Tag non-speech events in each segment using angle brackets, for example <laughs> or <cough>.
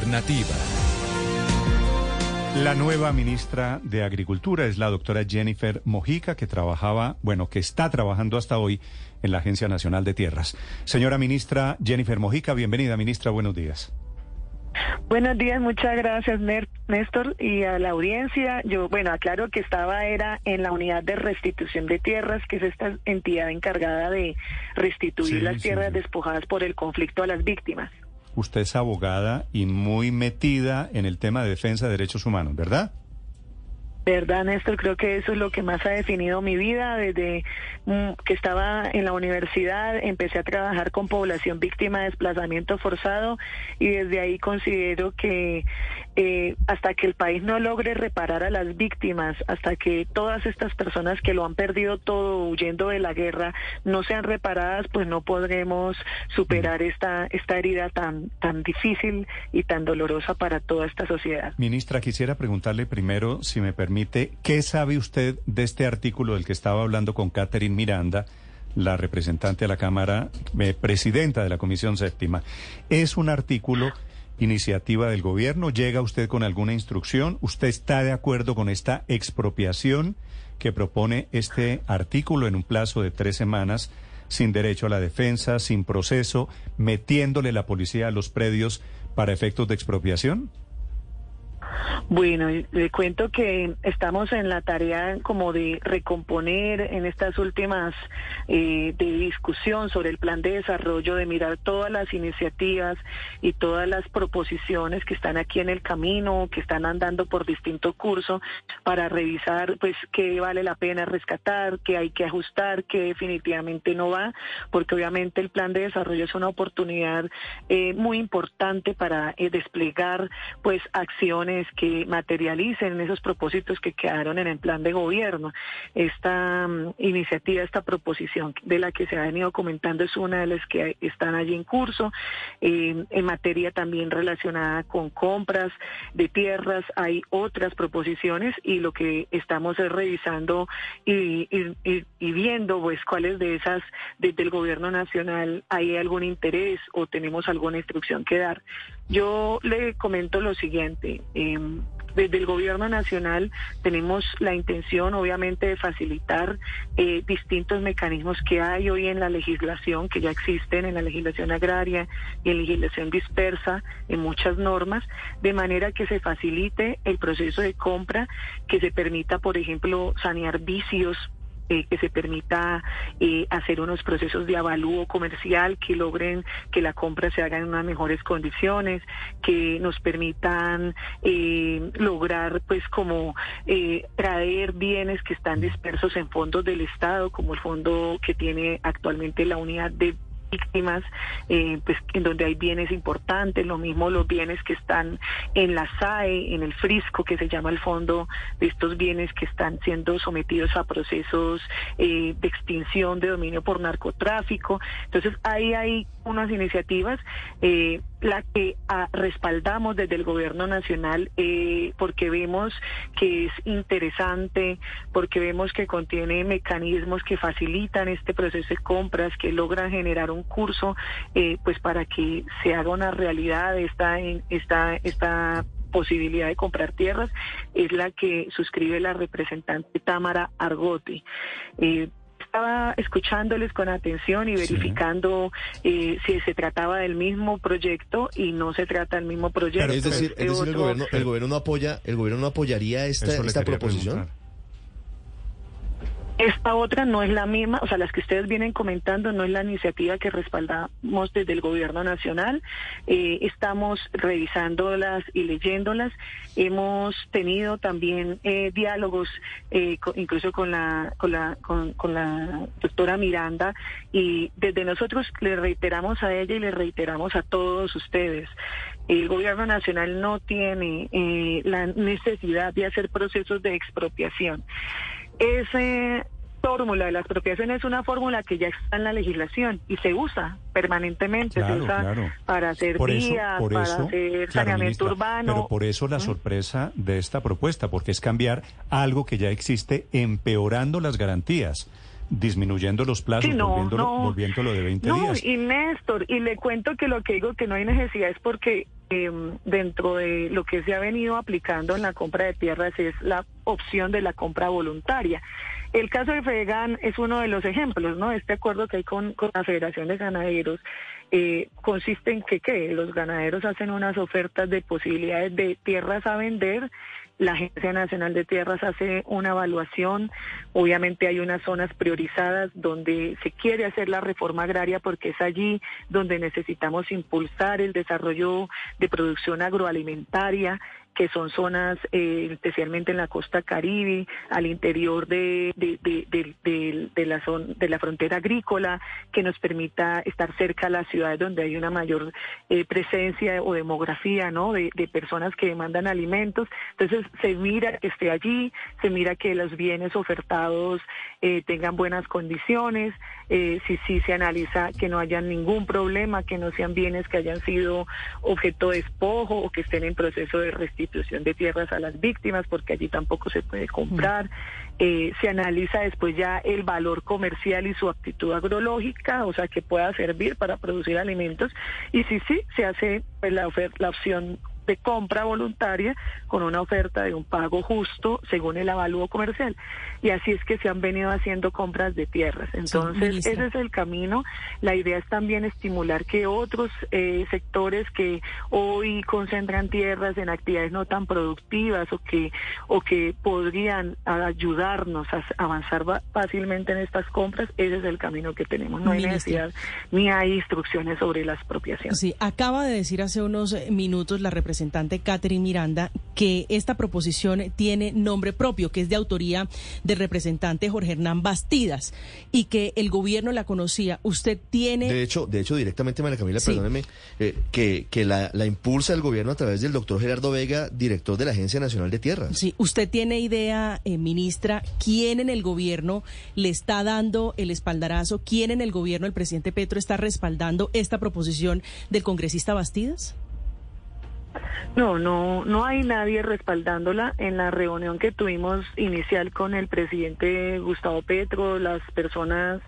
alternativa. La nueva ministra de Agricultura es la doctora Jennifer Mojica, que trabajaba, bueno, que está trabajando hasta hoy en la Agencia Nacional de Tierras. Señora ministra Jennifer Mojica, bienvenida, ministra, buenos días. Buenos días, muchas gracias Néstor y a la audiencia. Yo, bueno, aclaro que estaba era en la unidad de restitución de tierras, que es esta entidad encargada de restituir las tierras despojadas por el conflicto a las víctimas. Usted es abogada y muy metida en el tema de defensa de derechos humanos, ¿verdad? Verdad, Néstor, creo que eso es lo que más ha definido mi vida. Desde mm, que estaba en la universidad, empecé a trabajar con población víctima de desplazamiento forzado y desde ahí considero que eh, hasta que el país no logre reparar a las víctimas, hasta que todas estas personas que lo han perdido todo huyendo de la guerra no sean reparadas, pues no podremos superar esta, esta herida tan, tan difícil y tan dolorosa para toda esta sociedad. Ministra, quisiera preguntarle primero, si me permite, ¿qué sabe usted de este artículo del que estaba hablando con Catherine Miranda? la representante de la Cámara, eh, presidenta de la Comisión Séptima. ¿Es un artículo iniciativa del gobierno? ¿Llega usted con alguna instrucción? ¿Usted está de acuerdo con esta expropiación que propone este artículo en un plazo de tres semanas, sin derecho a la defensa, sin proceso, metiéndole la policía a los predios para efectos de expropiación? Bueno, le cuento que estamos en la tarea como de recomponer en estas últimas eh, de discusión sobre el plan de desarrollo, de mirar todas las iniciativas y todas las proposiciones que están aquí en el camino, que están andando por distinto curso, para revisar pues qué vale la pena rescatar, qué hay que ajustar, qué definitivamente no va, porque obviamente el plan de desarrollo es una oportunidad eh, muy importante para eh, desplegar pues acciones que materialicen esos propósitos que quedaron en el plan de gobierno. Esta mm, iniciativa, esta proposición de la que se ha venido comentando es una de las que están allí en curso. Eh, en materia también relacionada con compras de tierras, hay otras proposiciones y lo que estamos es revisando y, y viendo pues cuáles de esas desde el gobierno nacional hay algún interés o tenemos alguna instrucción que dar. Yo le comento lo siguiente. Eh, desde el gobierno nacional tenemos la intención, obviamente, de facilitar eh, distintos mecanismos que hay hoy en la legislación, que ya existen en la legislación agraria y en la legislación dispersa, en muchas normas, de manera que se facilite el proceso de compra, que se permita, por ejemplo, sanear vicios eh, que se permita eh, hacer unos procesos de avalúo comercial que logren que la compra se haga en unas mejores condiciones, que nos permitan eh, lograr pues como traer bienes que están dispersos en fondos del Estado, como el fondo que tiene actualmente la unidad de víctimas, eh, pues en donde hay bienes importantes, lo mismo los bienes que están en la SAE, en el Frisco, que se llama el fondo de estos bienes que están siendo sometidos a procesos eh, de extinción de dominio por narcotráfico. Entonces ahí hay unas iniciativas. Eh, la que ah, respaldamos desde el gobierno nacional eh, porque vemos que es interesante, porque vemos que contiene mecanismos que facilitan este proceso de compras, que logran generar un curso, eh, pues para que se haga una realidad esta, esta, esta posibilidad de comprar tierras, es la que suscribe la representante Tamara Argote. Eh, estaba escuchándoles con atención y verificando eh, si se trataba del mismo proyecto y no se trata del mismo proyecto. es decir, el, gobierno, el gobierno no apoya, el gobierno no apoyaría esta, esta proposición. Esta otra no es la misma, o sea, las que ustedes vienen comentando no es la iniciativa que respaldamos desde el gobierno nacional. Eh, estamos revisándolas y leyéndolas. Hemos tenido también eh, diálogos, eh, incluso con la, con la, con, con, la doctora Miranda, y desde nosotros le reiteramos a ella y le reiteramos a todos ustedes. El gobierno nacional no tiene la necesidad de hacer procesos de expropiación. Esa fórmula de la expropiación es una fórmula que ya está en la legislación y se usa permanentemente, se usa para hacer vías, para hacer saneamiento urbano. Pero por eso la ¿Mm? sorpresa de esta propuesta, porque es cambiar algo que ya existe empeorando las garantías. Disminuyendo los plazos, volviéndolo, de 20 días. Y Néstor, y le cuento que lo que digo que no hay necesidad es porque em, dentro de lo que se ha venido aplicando en la compra de tierras es la opción de la compra voluntaria. El caso de FEGAN es uno de los ejemplos, ¿no? Este acuerdo que hay con, la Federación de Ganaderos eh, consiste en que, que los ganaderos hacen unas ofertas de posibilidades de tierras a vender la Agencia Nacional de Tierras hace una evaluación. Obviamente hay unas zonas priorizadas donde se quiere hacer la reforma agraria porque es allí donde necesitamos impulsar el desarrollo de producción agroalimentaria que son zonas eh, especialmente en la costa caribe, al interior de, de, la zona, de la frontera agrícola, que nos permita estar cerca a las ciudades donde hay una mayor eh, presencia o demografía ¿no? de, personas que demandan alimentos. Entonces se mira que esté allí, se mira que los bienes ofertados eh, tengan buenas condiciones, si sí se analiza que no haya ningún problema, que no sean bienes que hayan sido objeto de despojo o que estén en proceso de restitución institución de tierras a las víctimas, porque allí tampoco se puede comprar. Eh, se analiza después ya el valor comercial y su actitud agrológica, o sea, que pueda servir para producir alimentos. Y sí, sí, se hace pues, la, la opción de compra voluntaria con una oferta de un pago justo según el avalúo comercial. Y así es que se han venido haciendo compras de tierras. Entonces, ese es el camino. La idea es también estimular que otros eh, sectores que hoy concentran tierras en actividades no tan productivas o que, o que podrían ayudarnos a avanzar fácilmente en estas compras, ese es el camino que tenemos. No hay necesidad ni hay instrucciones sobre la expropiación. Sí, acaba de decir hace unos minutos la representación representante Catherine Miranda que esta proposición tiene nombre propio, que es de autoría del representante Jorge Hernán Bastidas y que el gobierno la conocía. Usted tiene... De hecho, de hecho directamente, María Camila, perdóneme, eh, que, que la, impulsa el gobierno a través del doctor Gerardo Vega, director de la Agencia Nacional de Tierras. Sí, ¿usted tiene idea, eh, ministra, quién en el gobierno le está dando el espaldarazo, quién en el gobierno, el presidente Petro, está respaldando esta proposición del congresista Bastidas? No, no, no hay nadie respaldándola. En la reunión que tuvimos inicial con el presidente Gustavo Petro, las personas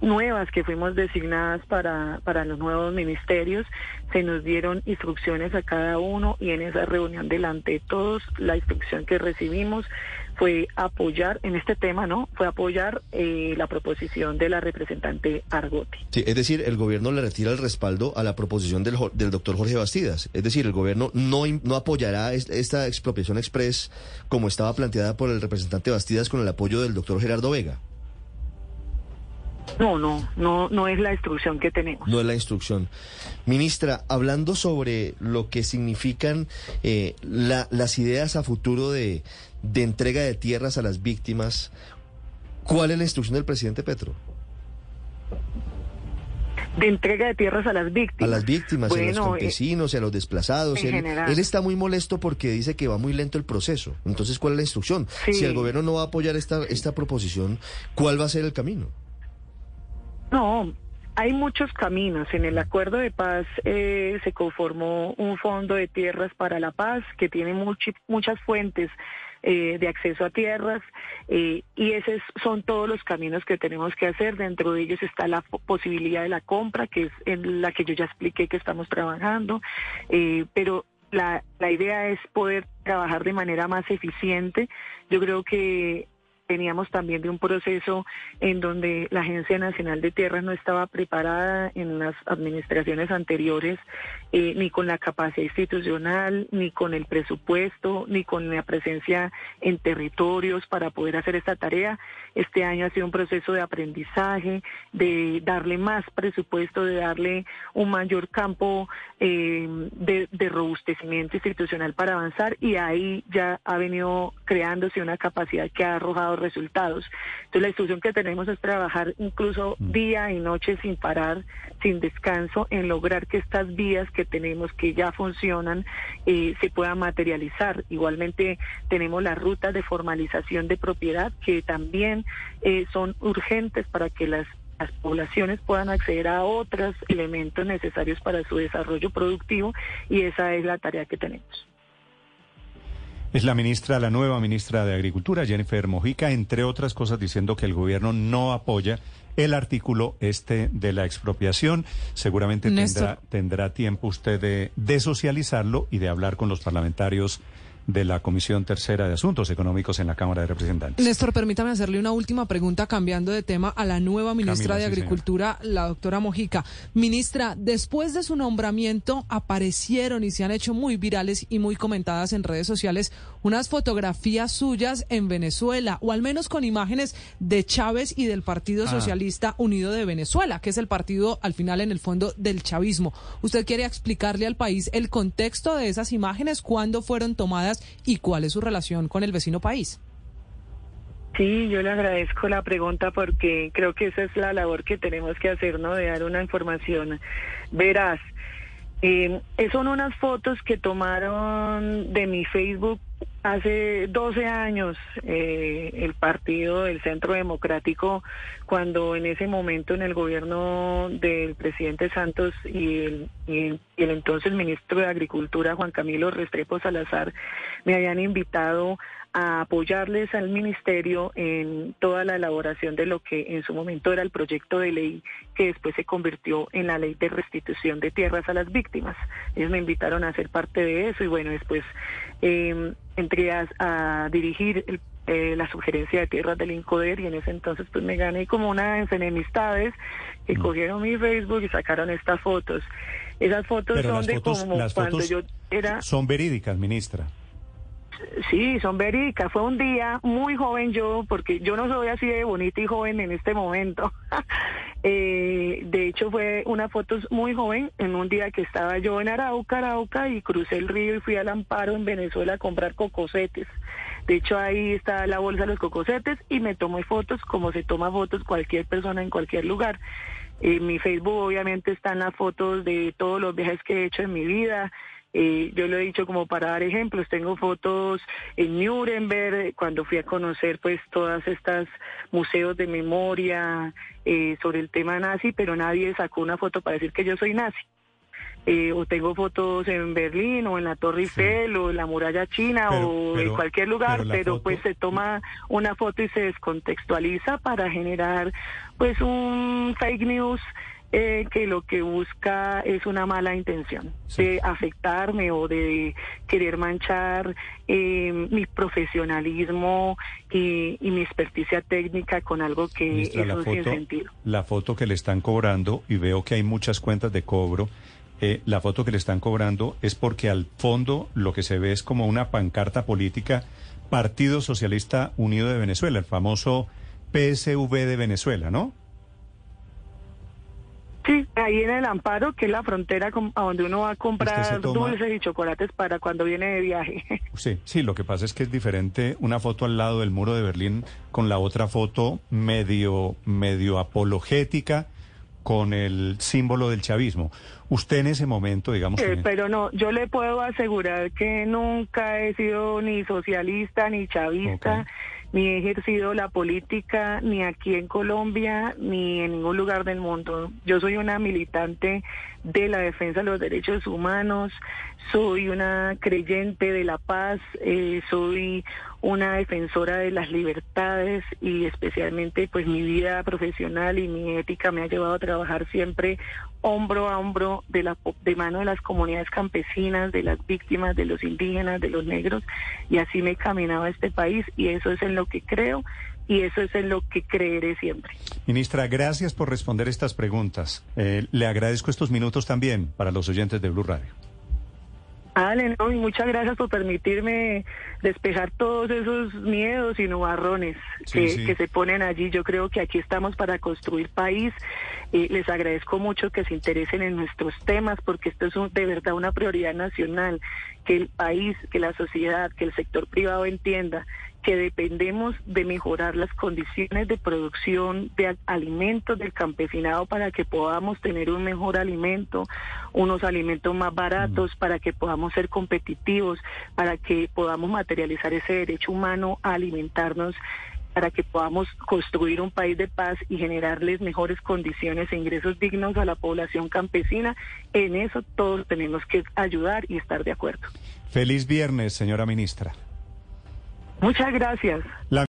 nuevas que fuimos designadas para, para los nuevos ministerios, se nos dieron instrucciones a cada uno y en esa reunión delante de todos la instrucción que recibimos fue apoyar en este tema, ¿no? Fue apoyar eh, la proposición de la representante Argote. Sí, es decir, el gobierno le retira el respaldo a la proposición del, del doctor Jorge Bastidas. Es decir, el gobierno no, no apoyará esta expropiación express como estaba planteada por el representante Bastidas con el apoyo del doctor Gerardo Vega. No, no, no, no es la instrucción que tenemos. No es la instrucción. Ministra, hablando sobre lo que significan eh, las ideas a futuro de, de entrega de tierras a las víctimas, ¿cuál es la instrucción del presidente Petro? de entrega de tierras a las víctimas. A las víctimas, a los eh, campesinos, a los desplazados. Él, él, está muy molesto porque dice que va muy lento el proceso. Entonces, ¿cuál es la instrucción? Si el gobierno no va a apoyar esta, esta proposición, ¿cuál va a ser el camino? No, hay muchos caminos. En el acuerdo de paz eh, se conformó un fondo de tierras para la paz que tiene muchas fuentes eh, de acceso a tierras eh, y esos son todos los caminos que tenemos que hacer. Dentro de ellos está la posibilidad de la compra, que es en la que yo ya expliqué que estamos trabajando, pero la, la idea es poder trabajar de manera más eficiente. Yo creo que veníamos también de un proceso en donde la Agencia Nacional de Tierras no estaba preparada en las administraciones anteriores, eh, ni con la capacidad institucional, ni con el presupuesto, ni con la presencia en territorios para poder hacer esta tarea. Este año ha sido un proceso de aprendizaje, de darle más presupuesto, de darle un mayor campo eh, de, de robustecimiento institucional para avanzar y ahí ya ha venido creándose una capacidad que ha arrojado resultados. Entonces la instrucción que tenemos es trabajar incluso mm. día y noche sin parar, sin descanso, en lograr que estas vías que tenemos, que ya funcionan, eh, se puedan materializar. Igualmente tenemos las rutas de formalización de propiedad que también eh, son urgentes para que las las poblaciones puedan acceder a otros elementos necesarios para su desarrollo productivo y esa es la tarea que tenemos. Es la ministra, la nueva ministra de Agricultura, Jennifer Mojica, entre otras cosas diciendo que el gobierno no apoya el artículo este de la expropiación. Seguramente tendrá, tendrá, tiempo usted de, de socializarlo y de hablar con los parlamentarios de la Comisión Tercera de Asuntos Económicos en la Cámara de Representantes. Néstor, permítame hacerle una última pregunta cambiando de tema a la nueva ministra de Agricultura, la doctora Mojica. Ministra, después de su nombramiento aparecieron y se han hecho muy virales y muy comentadas en redes sociales unas fotografías suyas en Venezuela, o al menos con imágenes de Chávez y del Partido ah. Socialista Unido de Venezuela, que es el partido al final en el fondo del chavismo. ¿Usted quiere explicarle al país el contexto de esas imágenes, cuándo fueron tomadas y cuál es su relación con el vecino país. Sí, yo le agradezco la pregunta porque creo que esa es la labor que tenemos que hacer, ¿no? De dar una información veraz. Eh, son unas fotos que tomaron de mi Facebook hace 12 años eh, el partido del Centro Democrático, cuando en ese momento en el gobierno del presidente Santos y el, y el entonces ministro de Agricultura, Juan Camilo Restrepo Salazar, me habían invitado a apoyarles al ministerio en toda la elaboración de lo que en su momento era el proyecto de ley que después se convirtió en la ley de restitución de tierras a las víctimas. Ellos me invitaron a ser parte de eso y bueno, después eh, entré a, dirigir eh, la sugerencia de tierras del INCODER y en ese entonces pues me gané como una enemistades que mm. cogieron mi Facebook y sacaron estas fotos. Esas fotos son de como cuando yo era... Son verídicas, ministra. Sí, son verídicas. Fue un día muy joven yo, porque yo no soy así de bonita y joven en este momento. <laughs> eh, de hecho, fue una foto muy joven en un día que estaba yo en Arauca, Arauca, y crucé el río y fui al Amparo en Venezuela a comprar cocosetes. De hecho, ahí está la bolsa de los cocosetes y me tomé fotos como se toma fotos cualquier persona en cualquier lugar. En mi Facebook obviamente están las fotos de todos los viajes que he hecho en mi vida, eh, yo lo he dicho como para dar ejemplos, tengo fotos en Nuremberg, cuando fui a conocer pues todas estas museos de memoria eh, sobre el tema nazi, pero nadie sacó una foto para decir que yo soy nazi. Eh, o tengo fotos en Berlín o en la Torre Eiffel o en la muralla china o en cualquier lugar, pero, pues se toma una foto y se descontextualiza para generar pues un fake news eh, que lo que busca es una mala intención de afectarme o de querer manchar eh, mi profesionalismo y, mi experticia técnica con algo que es un sentido. La foto que le están cobrando, y veo que hay muchas cuentas de cobro, eh, la foto que le están cobrando es porque al fondo lo que se ve es como una pancarta política Partido Socialista Unido de Venezuela, el famoso PSV de Venezuela, ¿no? Sí, ahí en el Amparo, que es la frontera a donde uno va a comprar dulces y chocolates para cuando viene de viaje. <laughs> Sí, sí, lo que pasa es que es diferente una foto al lado del muro de Berlín con la otra foto medio, medio apologética con el símbolo del chavismo. Usted en ese momento, digamos... Eh, pero no, yo le puedo asegurar que nunca he sido ni socialista ni chavista ni he ejercido la política ni aquí en Colombia ni en ningún lugar del mundo. Yo soy una militante de la defensa de los derechos humanos, soy una creyente de la paz, eh, soy una defensora de las libertades y especialmente pues mi vida profesional y mi ética me ha llevado a trabajar siempre hombro a hombro de la de mano de las comunidades campesinas, de las víctimas, de los indígenas, de los negros y así me he caminado a este país y eso es en lo que creo y eso es en lo que creeré siempre. Ministra, gracias por responder estas preguntas. Eh, le agradezco estos minutos también para los oyentes de Blue Radio. Ale, y muchas gracias por permitirme despejar todos esos miedos y nubarrones que, se ponen allí. Yo creo que aquí estamos para construir país. y les agradezco mucho que se interesen en nuestros temas porque esto es de verdad una prioridad nacional, que el país, que la sociedad, que el sector privado entienda que dependemos de mejorar las condiciones de producción de alimentos del campesinado para que podamos tener un mejor alimento, unos alimentos más baratos, para que podamos ser competitivos, para que podamos materializar ese derecho humano a alimentarnos para que podamos construir un país de paz y generarles mejores condiciones e ingresos dignos a la población campesina. En eso todos tenemos que ayudar y estar de acuerdo. Feliz viernes, señora ministra. Muchas gracias.